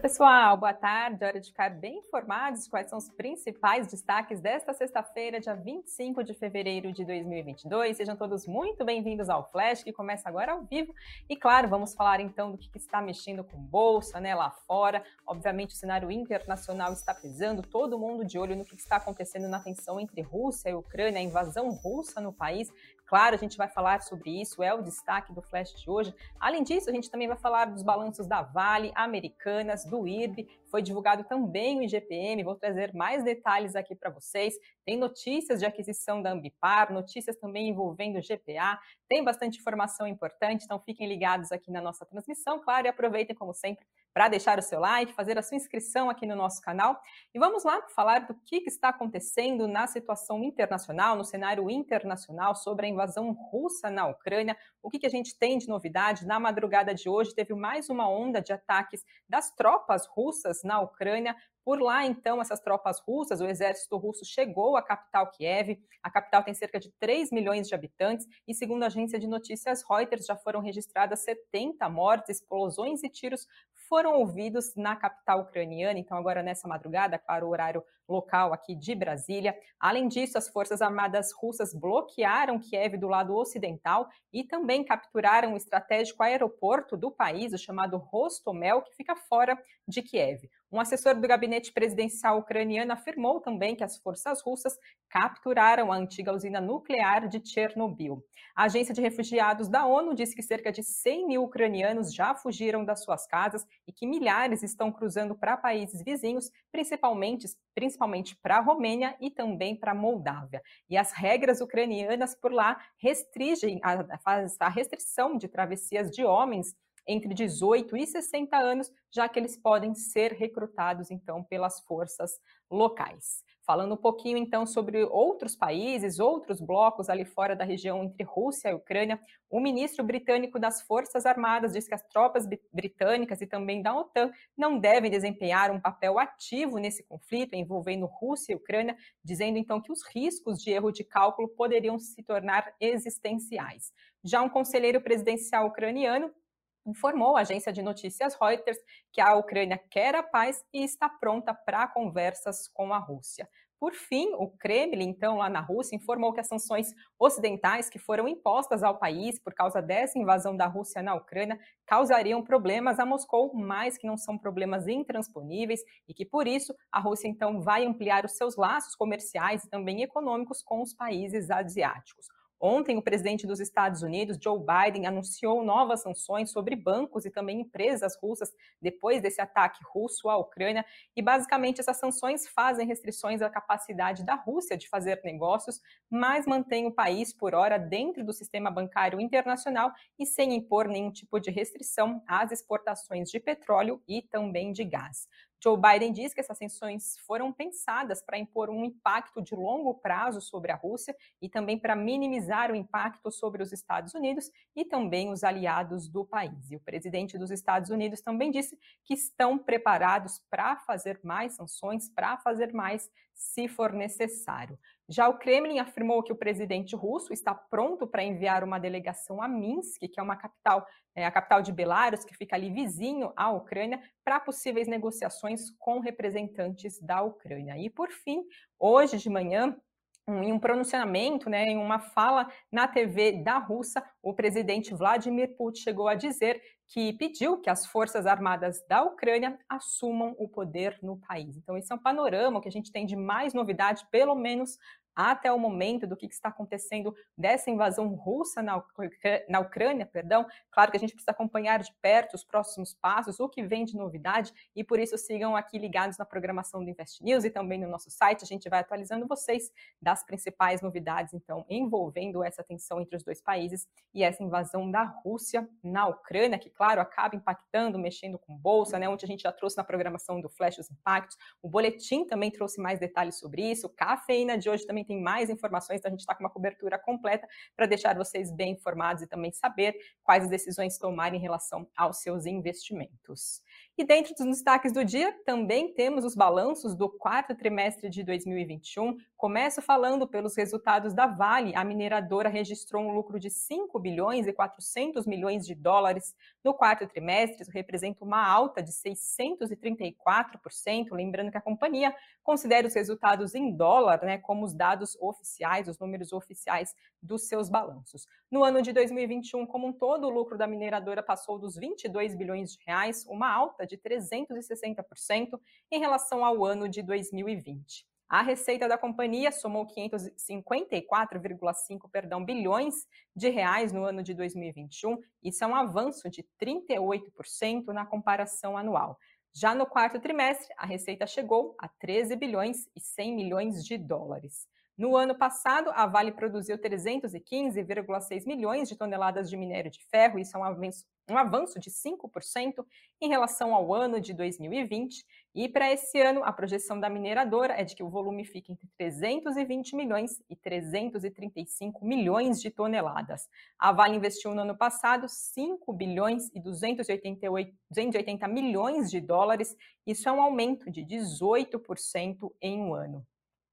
pessoal, boa tarde. Hora de ficar bem informados quais são os principais destaques desta sexta-feira, dia 25 de fevereiro de 2022. Sejam todos muito bem-vindos ao Flash, que começa agora ao vivo. E claro, vamos falar então do que está mexendo com bolsa, né, lá fora. Obviamente, o cenário internacional está pesando, todo mundo de olho no que está acontecendo na tensão entre Rússia e Ucrânia, a invasão russa no país. Claro, a gente vai falar sobre isso, é o destaque do Flash de hoje. Além disso, a gente também vai falar dos balanços da Vale, Americanas, do IRB. Foi divulgado também o IGPM, vou trazer mais detalhes aqui para vocês. Tem notícias de aquisição da Ambipar, notícias também envolvendo o GPA. Tem bastante informação importante, então fiquem ligados aqui na nossa transmissão, claro, e aproveitem, como sempre, para deixar o seu like, fazer a sua inscrição aqui no nosso canal. E vamos lá falar do que, está acontecendo na situação internacional, no cenário internacional, sobre a invasão russa na Ucrânia. O que, que a gente tem de novidade? Na madrugada de hoje, teve mais uma onda de ataques das tropas russas na Ucrânia. Por lá, então, essas tropas russas, o exército russo chegou à capital Kiev. A capital tem cerca de 3 milhões de habitantes e, segundo a agência de notícias Reuters, já foram registradas 70 mortes, explosões e tiros foram ouvidos na capital ucraniana, então agora nessa madrugada, para o horário local aqui de Brasília. Além disso, as Forças Armadas russas bloquearam Kiev do lado ocidental e também capturaram o estratégico aeroporto do país, o chamado Rostomel, que fica fora de Kiev. Um assessor do gabinete presidencial ucraniano afirmou também que as forças russas capturaram a antiga usina nuclear de Chernobyl. A agência de refugiados da ONU disse que cerca de 100 mil ucranianos já fugiram das suas casas e que milhares estão cruzando para países vizinhos, principalmente, principalmente para a Romênia e também para a Moldávia. E as regras ucranianas por lá restringem a, a restrição de travessias de homens entre 18 e 60 anos, já que eles podem ser recrutados então pelas forças locais. Falando um pouquinho então sobre outros países, outros blocos ali fora da região entre Rússia e Ucrânia, o ministro britânico das Forças Armadas diz que as tropas britânicas e também da OTAN não devem desempenhar um papel ativo nesse conflito envolvendo Rússia e Ucrânia, dizendo então que os riscos de erro de cálculo poderiam se tornar existenciais. Já um conselheiro presidencial ucraniano informou a agência de notícias Reuters que a Ucrânia quer a paz e está pronta para conversas com a Rússia. Por fim, o Kremlin, então, lá na Rússia, informou que as sanções ocidentais que foram impostas ao país por causa dessa invasão da Rússia na Ucrânia causariam problemas a Moscou, mas que não são problemas intransponíveis e que, por isso, a Rússia, então, vai ampliar os seus laços comerciais e também econômicos com os países asiáticos. Ontem, o presidente dos Estados Unidos, Joe Biden, anunciou novas sanções sobre bancos e também empresas russas depois desse ataque russo à Ucrânia. E, basicamente, essas sanções fazem restrições à capacidade da Rússia de fazer negócios, mas mantém o país, por hora, dentro do sistema bancário internacional e sem impor nenhum tipo de restrição às exportações de petróleo e também de gás. Joe Biden diz que essas sanções foram pensadas para impor um impacto de longo prazo sobre a Rússia e também para minimizar o impacto sobre os Estados Unidos e também os aliados do país. E o presidente dos Estados Unidos também disse que estão preparados para fazer mais sanções, para fazer mais se for necessário. Já o Kremlin afirmou que o presidente russo está pronto para enviar uma delegação a Minsk, que é uma capital, é, a capital de Belarus, que fica ali vizinho à Ucrânia, para possíveis negociações com representantes da Ucrânia. E por fim, hoje de manhã, em um pronunciamento, né, em uma fala na TV da Rússia, o presidente Vladimir Putin chegou a dizer que pediu que as forças armadas da Ucrânia assumam o poder no país. Então, esse é um panorama que a gente tem de mais novidade, pelo menos até o momento do que está acontecendo dessa invasão russa na, na Ucrânia, perdão. Claro que a gente precisa acompanhar de perto os próximos passos, o que vem de novidade, e por isso sigam aqui ligados na programação do Invest News e também no nosso site. A gente vai atualizando vocês das principais novidades, então, envolvendo essa tensão entre os dois países e essa invasão da Rússia na Ucrânia, que, claro, acaba impactando, mexendo com bolsa, né? Onde a gente já trouxe na programação do Flash os impactos. O boletim também trouxe mais detalhes sobre isso. Cafeína de hoje também também tem mais informações, então a gente está com uma cobertura completa para deixar vocês bem informados e também saber quais decisões tomar em relação aos seus investimentos. E dentro dos destaques do dia, também temos os balanços do quarto trimestre de 2021, Começo falando pelos resultados da Vale. A mineradora registrou um lucro de 5 bilhões e 400 milhões de dólares no quarto trimestre. Isso representa uma alta de 634%. Lembrando que a companhia considera os resultados em dólar, né, como os dados oficiais, os números oficiais dos seus balanços. No ano de 2021, como um todo, o lucro da mineradora passou dos 22 bilhões de reais, uma alta de 360% em relação ao ano de 2020. A receita da companhia somou 554,5 perdão, bilhões de reais no ano de 2021. Isso é um avanço de 38% na comparação anual. Já no quarto trimestre, a receita chegou a 13 bilhões e 100 milhões de dólares. No ano passado, a Vale produziu 315,6 milhões de toneladas de minério de ferro, isso é um avanço, um avanço de 5% em relação ao ano de 2020. E para esse ano, a projeção da mineradora é de que o volume fique entre 320 milhões e 335 milhões de toneladas. A Vale investiu no ano passado 5 bilhões e 288, 280 milhões de dólares, isso é um aumento de 18% em um ano.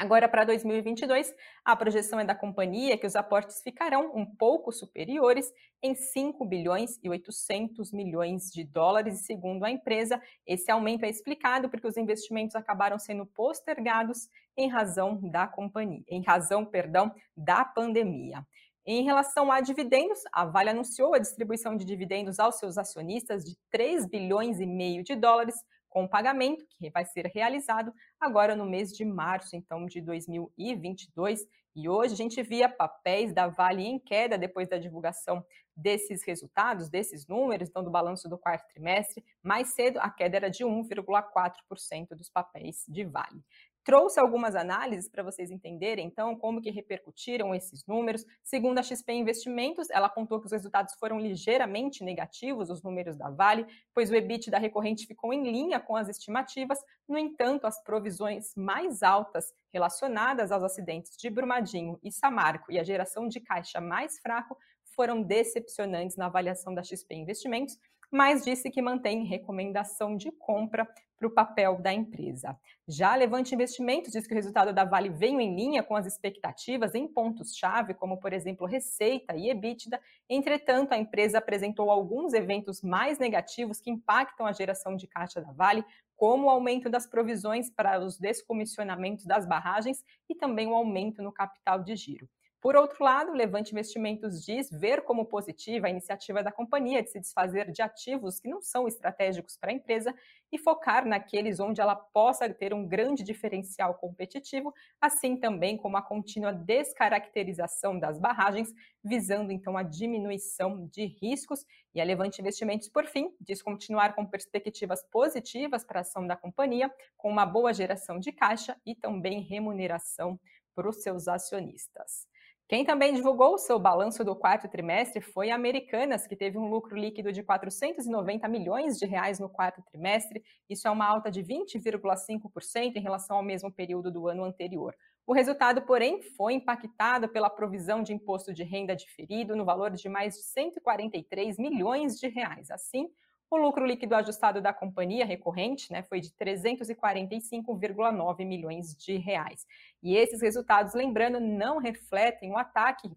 Agora, para 2022, a projeção é da companhia que os aportes ficarão um pouco superiores em 5 bilhões e 800 milhões de dólares, e segundo a empresa, esse aumento é explicado porque os investimentos acabaram sendo postergados em razão da companhia, em razão, perdão, da pandemia. Em relação a dividendos, a Vale anunciou a distribuição de dividendos aos seus acionistas de 3 bilhões e meio de dólares, com o pagamento que vai ser realizado agora no mês de março, então, de 2022. E hoje a gente via papéis da Vale em queda depois da divulgação desses resultados, desses números, então do balanço do quarto trimestre. Mais cedo, a queda era de 1,4% dos papéis de Vale. Trouxe algumas análises para vocês entenderem, então, como que repercutiram esses números. Segundo a XP Investimentos, ela apontou que os resultados foram ligeiramente negativos, os números da Vale, pois o EBIT da recorrente ficou em linha com as estimativas. No entanto, as provisões mais altas relacionadas aos acidentes de Brumadinho e Samarco e a geração de caixa mais fraco foram decepcionantes na avaliação da XP Investimentos, mas disse que mantém recomendação de compra para o papel da empresa. Já a Levante Investimentos diz que o resultado da Vale veio em linha com as expectativas em pontos-chave, como, por exemplo, receita e EBITDA. Entretanto, a empresa apresentou alguns eventos mais negativos que impactam a geração de caixa da Vale, como o aumento das provisões para os descomissionamentos das barragens e também o aumento no capital de giro. Por outro lado, Levante Investimentos diz ver como positiva a iniciativa da companhia de se desfazer de ativos que não são estratégicos para a empresa e focar naqueles onde ela possa ter um grande diferencial competitivo, assim também como a contínua descaracterização das barragens, visando então a diminuição de riscos. E a Levante Investimentos, por fim, diz continuar com perspectivas positivas para a ação da companhia, com uma boa geração de caixa e também remuneração para os seus acionistas. Quem também divulgou o seu balanço do quarto trimestre foi a Americanas, que teve um lucro líquido de 490 milhões de reais no quarto trimestre. Isso é uma alta de 20,5% em relação ao mesmo período do ano anterior. O resultado, porém, foi impactado pela provisão de imposto de renda diferido no valor de mais de 143 milhões de reais. Assim, o lucro líquido ajustado da companhia recorrente né, foi de 345,9 milhões de reais. E esses resultados, lembrando, não refletem o ataque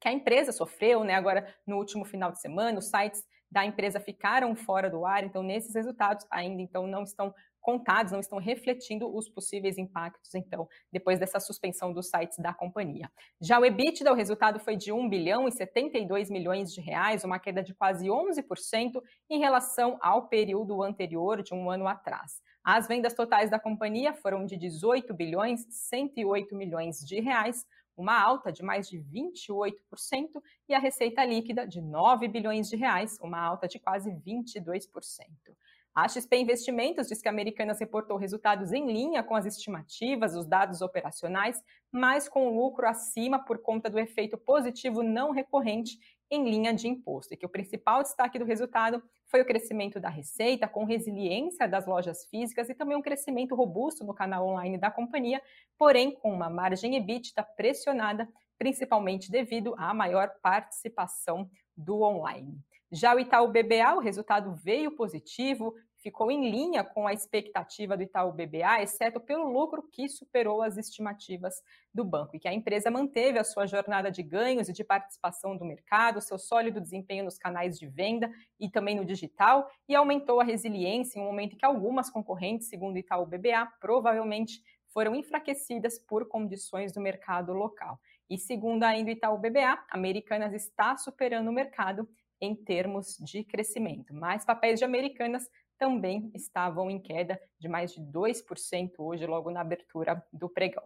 que a empresa sofreu, né? Agora, no último final de semana, os sites da empresa ficaram fora do ar, então nesses resultados ainda então não estão contados, não estão refletindo os possíveis impactos, então, depois dessa suspensão dos sites da companhia. Já o EBITDA, o resultado foi de 1 bilhão e 72 milhões de reais, uma queda de quase 11% em relação ao período anterior, de um ano atrás. As vendas totais da companhia foram de 18 bilhões 108 milhões de reais, uma alta de mais de 28%, e a receita líquida de 9 bilhões de reais, uma alta de quase 22%. A XP Investimentos diz que a Americanas reportou resultados em linha com as estimativas, os dados operacionais, mas com lucro acima por conta do efeito positivo não recorrente em linha de imposto, e que o principal destaque do resultado foi o crescimento da receita, com resiliência das lojas físicas e também um crescimento robusto no canal online da companhia, porém com uma margem EBITDA pressionada, principalmente devido à maior participação do online. Já o Itaú BBA, o resultado veio positivo, ficou em linha com a expectativa do Itaú BBA, exceto pelo lucro que superou as estimativas do banco, e que a empresa manteve a sua jornada de ganhos e de participação do mercado, seu sólido desempenho nos canais de venda e também no digital, e aumentou a resiliência em um momento em que algumas concorrentes, segundo o Itaú BBA, provavelmente foram enfraquecidas por condições do mercado local. E segundo ainda o Itaú BBA, Americanas está superando o mercado em termos de crescimento. Mas papéis de Americanas também estavam em queda de mais de 2% hoje, logo na abertura do pregão.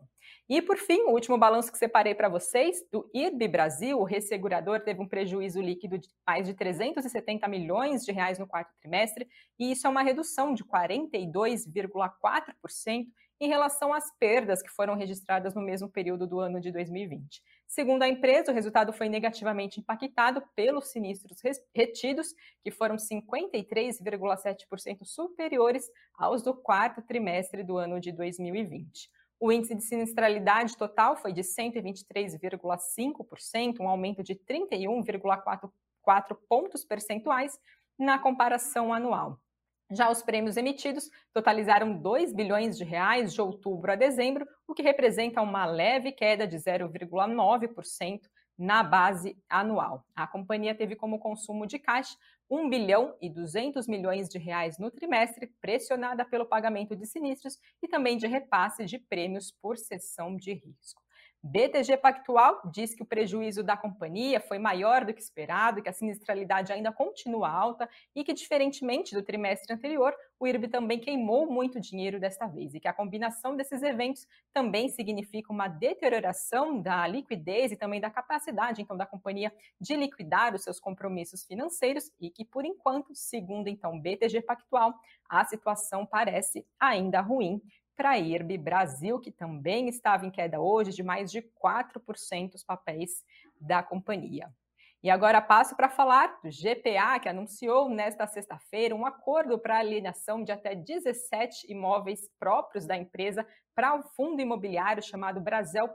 E por fim, o último balanço que separei para vocês, do IRB Brasil, o ressegurador teve um prejuízo líquido de mais de 370 milhões de reais no quarto trimestre, e isso é uma redução de 42,4% em relação às perdas que foram registradas no mesmo período do ano de 2020. Segundo a empresa, o resultado foi negativamente impactado pelos sinistros retidos, que foram 53,7% superiores aos do quarto trimestre do ano de 2020. O índice de sinistralidade total foi de 123,5%, um aumento de 31,4 pontos percentuais na comparação anual. Já os prêmios emitidos totalizaram 2 bilhões de reais de outubro a dezembro, o que representa uma leve queda de 0,9% na base anual. A companhia teve como consumo de caixa 1 bilhão e 200 milhões de reais no trimestre, pressionada pelo pagamento de sinistros e também de repasse de prêmios por cessão de risco. BTG Pactual diz que o prejuízo da companhia foi maior do que esperado, que a sinistralidade ainda continua alta e que, diferentemente do trimestre anterior, o IRB também queimou muito dinheiro desta vez e que a combinação desses eventos também significa uma deterioração da liquidez e também da capacidade, então, da companhia de liquidar os seus compromissos financeiros e que, por enquanto, segundo então BTG Pactual, a situação parece ainda ruim para a IRB Brasil, que também estava em queda hoje de mais de 4% os papéis da companhia. E agora passo para falar do GPA, que anunciou nesta sexta-feira um acordo para alienação de até 17 imóveis próprios da empresa para um fundo imobiliário chamado Brasil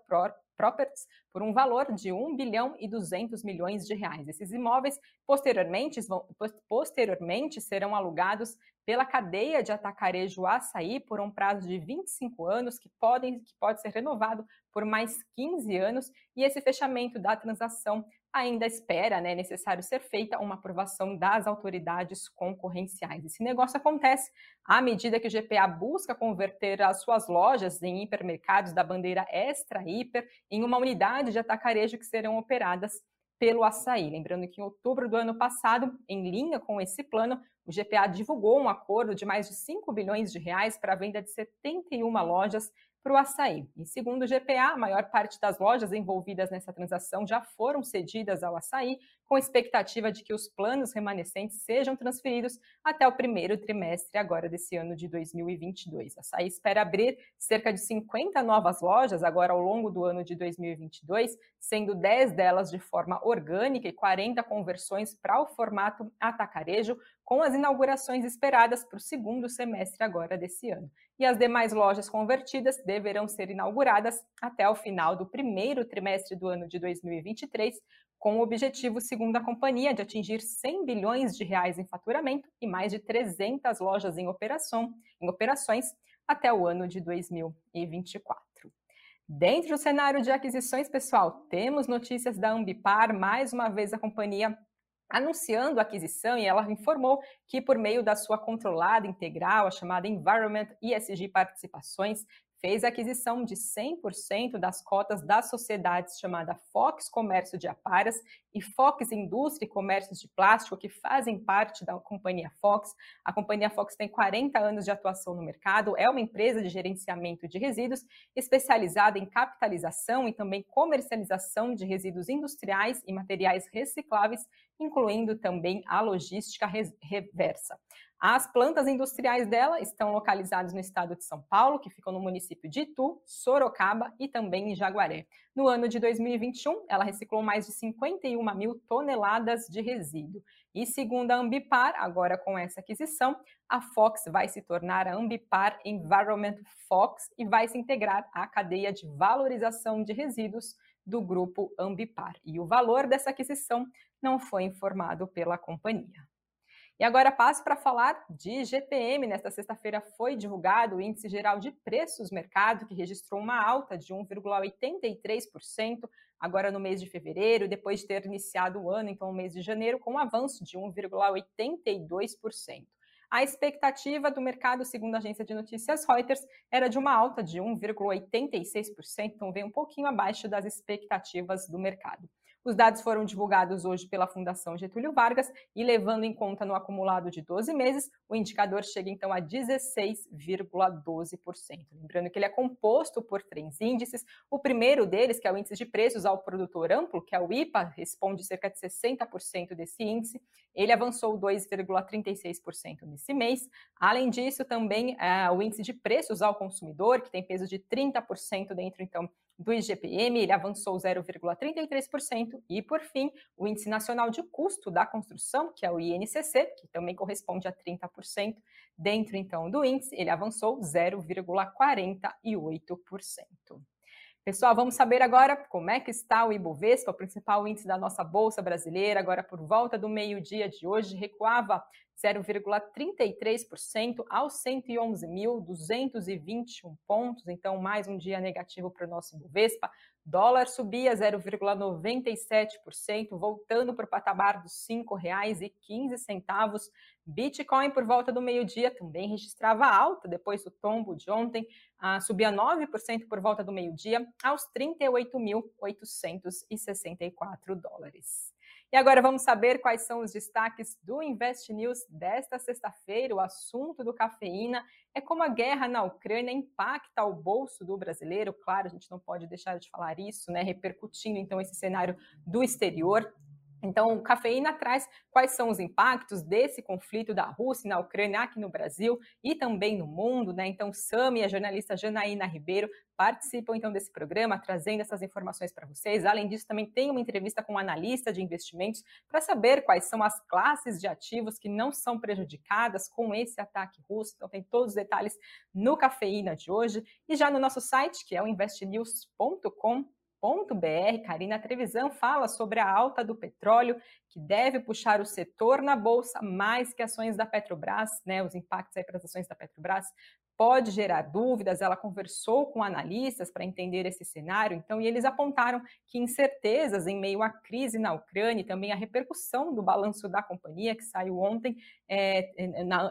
Properties por um valor de 1 bilhão e 200 milhões de reais. Esses imóveis posteriormente, vão, posteriormente serão alugados pela cadeia de atacarejo açaí por um prazo de 25 anos, que, podem, que pode ser renovado por mais 15 anos, e esse fechamento da transação ainda espera, né, necessário ser feita uma aprovação das autoridades concorrenciais. Esse negócio acontece à medida que o GPA busca converter as suas lojas em hipermercados da bandeira Extra Hiper em uma unidade de atacarejo que serão operadas pelo açaí. Lembrando que em outubro do ano passado, em linha com esse plano, o GPA divulgou um acordo de mais de 5 bilhões de reais para a venda de 71 lojas para o açaí. E segundo o GPA, a maior parte das lojas envolvidas nessa transação já foram cedidas ao açaí, com expectativa de que os planos remanescentes sejam transferidos até o primeiro trimestre agora desse ano de 2022. A açaí espera abrir cerca de 50 novas lojas agora ao longo do ano de 2022, sendo 10 delas de forma orgânica e 40 conversões para o formato atacarejo, com as inaugurações esperadas para o segundo semestre agora desse ano. E as demais lojas convertidas deverão ser inauguradas até o final do primeiro trimestre do ano de 2023, com o objetivo, segundo a companhia, de atingir 100 bilhões de reais em faturamento e mais de 300 lojas em, operação, em operações até o ano de 2024. Dentro do cenário de aquisições, pessoal, temos notícias da Ambipar, mais uma vez a companhia anunciando a aquisição e ela informou que por meio da sua controlada integral, a chamada Environment ESG Participações, fez a aquisição de 100% das cotas das sociedades chamada Fox Comércio de Aparas e Fox Indústria e Comércios de Plástico, que fazem parte da companhia Fox. A companhia Fox tem 40 anos de atuação no mercado, é uma empresa de gerenciamento de resíduos especializada em capitalização e também comercialização de resíduos industriais e materiais recicláveis, incluindo também a logística reversa. As plantas industriais dela estão localizadas no estado de São Paulo, que ficam no município de Itu, Sorocaba e também em Jaguaré. No ano de 2021, ela reciclou mais de 51 mil toneladas de resíduo. E segundo a Ambipar, agora com essa aquisição, a Fox vai se tornar a Ambipar Environment Fox e vai se integrar à cadeia de valorização de resíduos do grupo Ambipar. E o valor dessa aquisição não foi informado pela companhia. E agora passo para falar de GPM. Nesta sexta-feira foi divulgado o Índice Geral de Preços Mercado, que registrou uma alta de 1,83% agora no mês de fevereiro, depois de ter iniciado o ano, então, no mês de janeiro, com um avanço de 1,82%. A expectativa do mercado, segundo a agência de notícias Reuters, era de uma alta de 1,86%, então vem um pouquinho abaixo das expectativas do mercado. Os dados foram divulgados hoje pela Fundação Getúlio Vargas e, levando em conta no acumulado de 12 meses, o indicador chega então a 16,12%. Lembrando que ele é composto por três índices. O primeiro deles, que é o índice de preços ao produtor amplo, que é o IPA, responde cerca de 60% desse índice. Ele avançou 2,36% nesse mês. Além disso, também é, o índice de preços ao consumidor, que tem peso de 30% dentro então do IGPM, ele avançou 0,33%, e por fim, o Índice Nacional de Custo da Construção, que é o INCC, que também corresponde a 30%, dentro então do índice, ele avançou 0,48%. Pessoal, vamos saber agora como é que está o Ibovespa, o principal índice da nossa bolsa brasileira, agora por volta do meio-dia de hoje, recuava 0,33% aos 111.221 pontos, então mais um dia negativo para o nosso Ibovespa. Dólar subia 0,97%, voltando para o patamar dos R$ 5,15. Bitcoin, por volta do meio-dia, também registrava alta depois do tombo de ontem, ah, subia 9% por volta do meio-dia, aos 38.864 dólares. E agora vamos saber quais são os destaques do Invest News desta sexta-feira. O assunto do cafeína é como a guerra na Ucrânia impacta o bolso do brasileiro. Claro, a gente não pode deixar de falar isso, né? Repercutindo então esse cenário do exterior. Então, cafeína traz quais são os impactos desse conflito da Rússia na Ucrânia aqui no Brasil e também no mundo, né? Então, Sami e a jornalista Janaína Ribeiro participam então desse programa, trazendo essas informações para vocês. Além disso, também tem uma entrevista com um analista de investimentos para saber quais são as classes de ativos que não são prejudicadas com esse ataque russo. Então, tem todos os detalhes no Cafeína de hoje e já no nosso site, que é o investnews.com br Karina Trevisan fala sobre a alta do petróleo, que deve puxar o setor na bolsa mais que ações da Petrobras, né? Os impactos aí para as ações da Petrobras pode gerar dúvidas. Ela conversou com analistas para entender esse cenário, então, e eles apontaram que incertezas em meio à crise na Ucrânia e também a repercussão do balanço da companhia, que saiu ontem, é, na,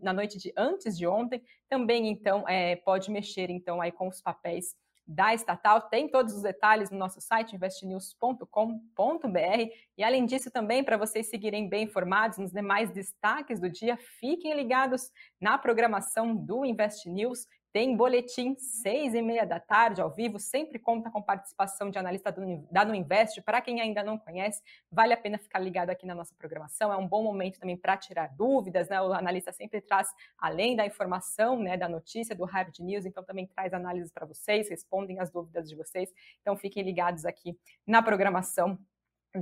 na, noite de antes de ontem, também então é, pode mexer então aí com os papéis da estatal. Tem todos os detalhes no nosso site investnews.com.br. E além disso, também para vocês seguirem bem informados nos demais destaques do dia, fiquem ligados na programação do Invest News. Tem boletim seis e meia da tarde, ao vivo, sempre conta com participação de analista da Nuinvest. Para quem ainda não conhece, vale a pena ficar ligado aqui na nossa programação. É um bom momento também para tirar dúvidas, né? O analista sempre traz, além da informação, né, da notícia, do hard news, então também traz análises para vocês, respondem as dúvidas de vocês. Então fiquem ligados aqui na programação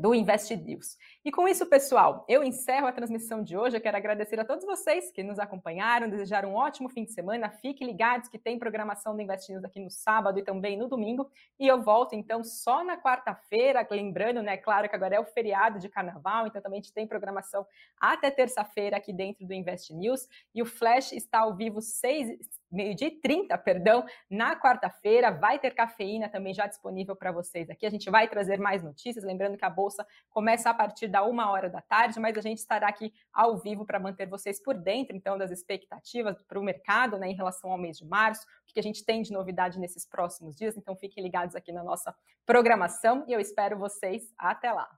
do Invest News. E com isso, pessoal, eu encerro a transmissão de hoje. Eu quero agradecer a todos vocês que nos acompanharam, desejar um ótimo fim de semana. Fiquem ligados que tem programação do Invest News aqui no sábado e também no domingo. E eu volto então só na quarta-feira, lembrando, né, claro que agora é o feriado de carnaval, então também a gente tem programação até terça-feira aqui dentro do Invest News. E o Flash está ao vivo seis meio-dia e 30, perdão, na quarta-feira. Vai ter cafeína também já disponível para vocês aqui. A gente vai trazer mais notícias. Lembrando que a Bolsa começa a partir da uma hora da tarde, mas a gente estará aqui ao vivo para manter vocês por dentro, então, das expectativas para o mercado né, em relação ao mês de março, o que a gente tem de novidade nesses próximos dias. Então, fiquem ligados aqui na nossa programação e eu espero vocês até lá.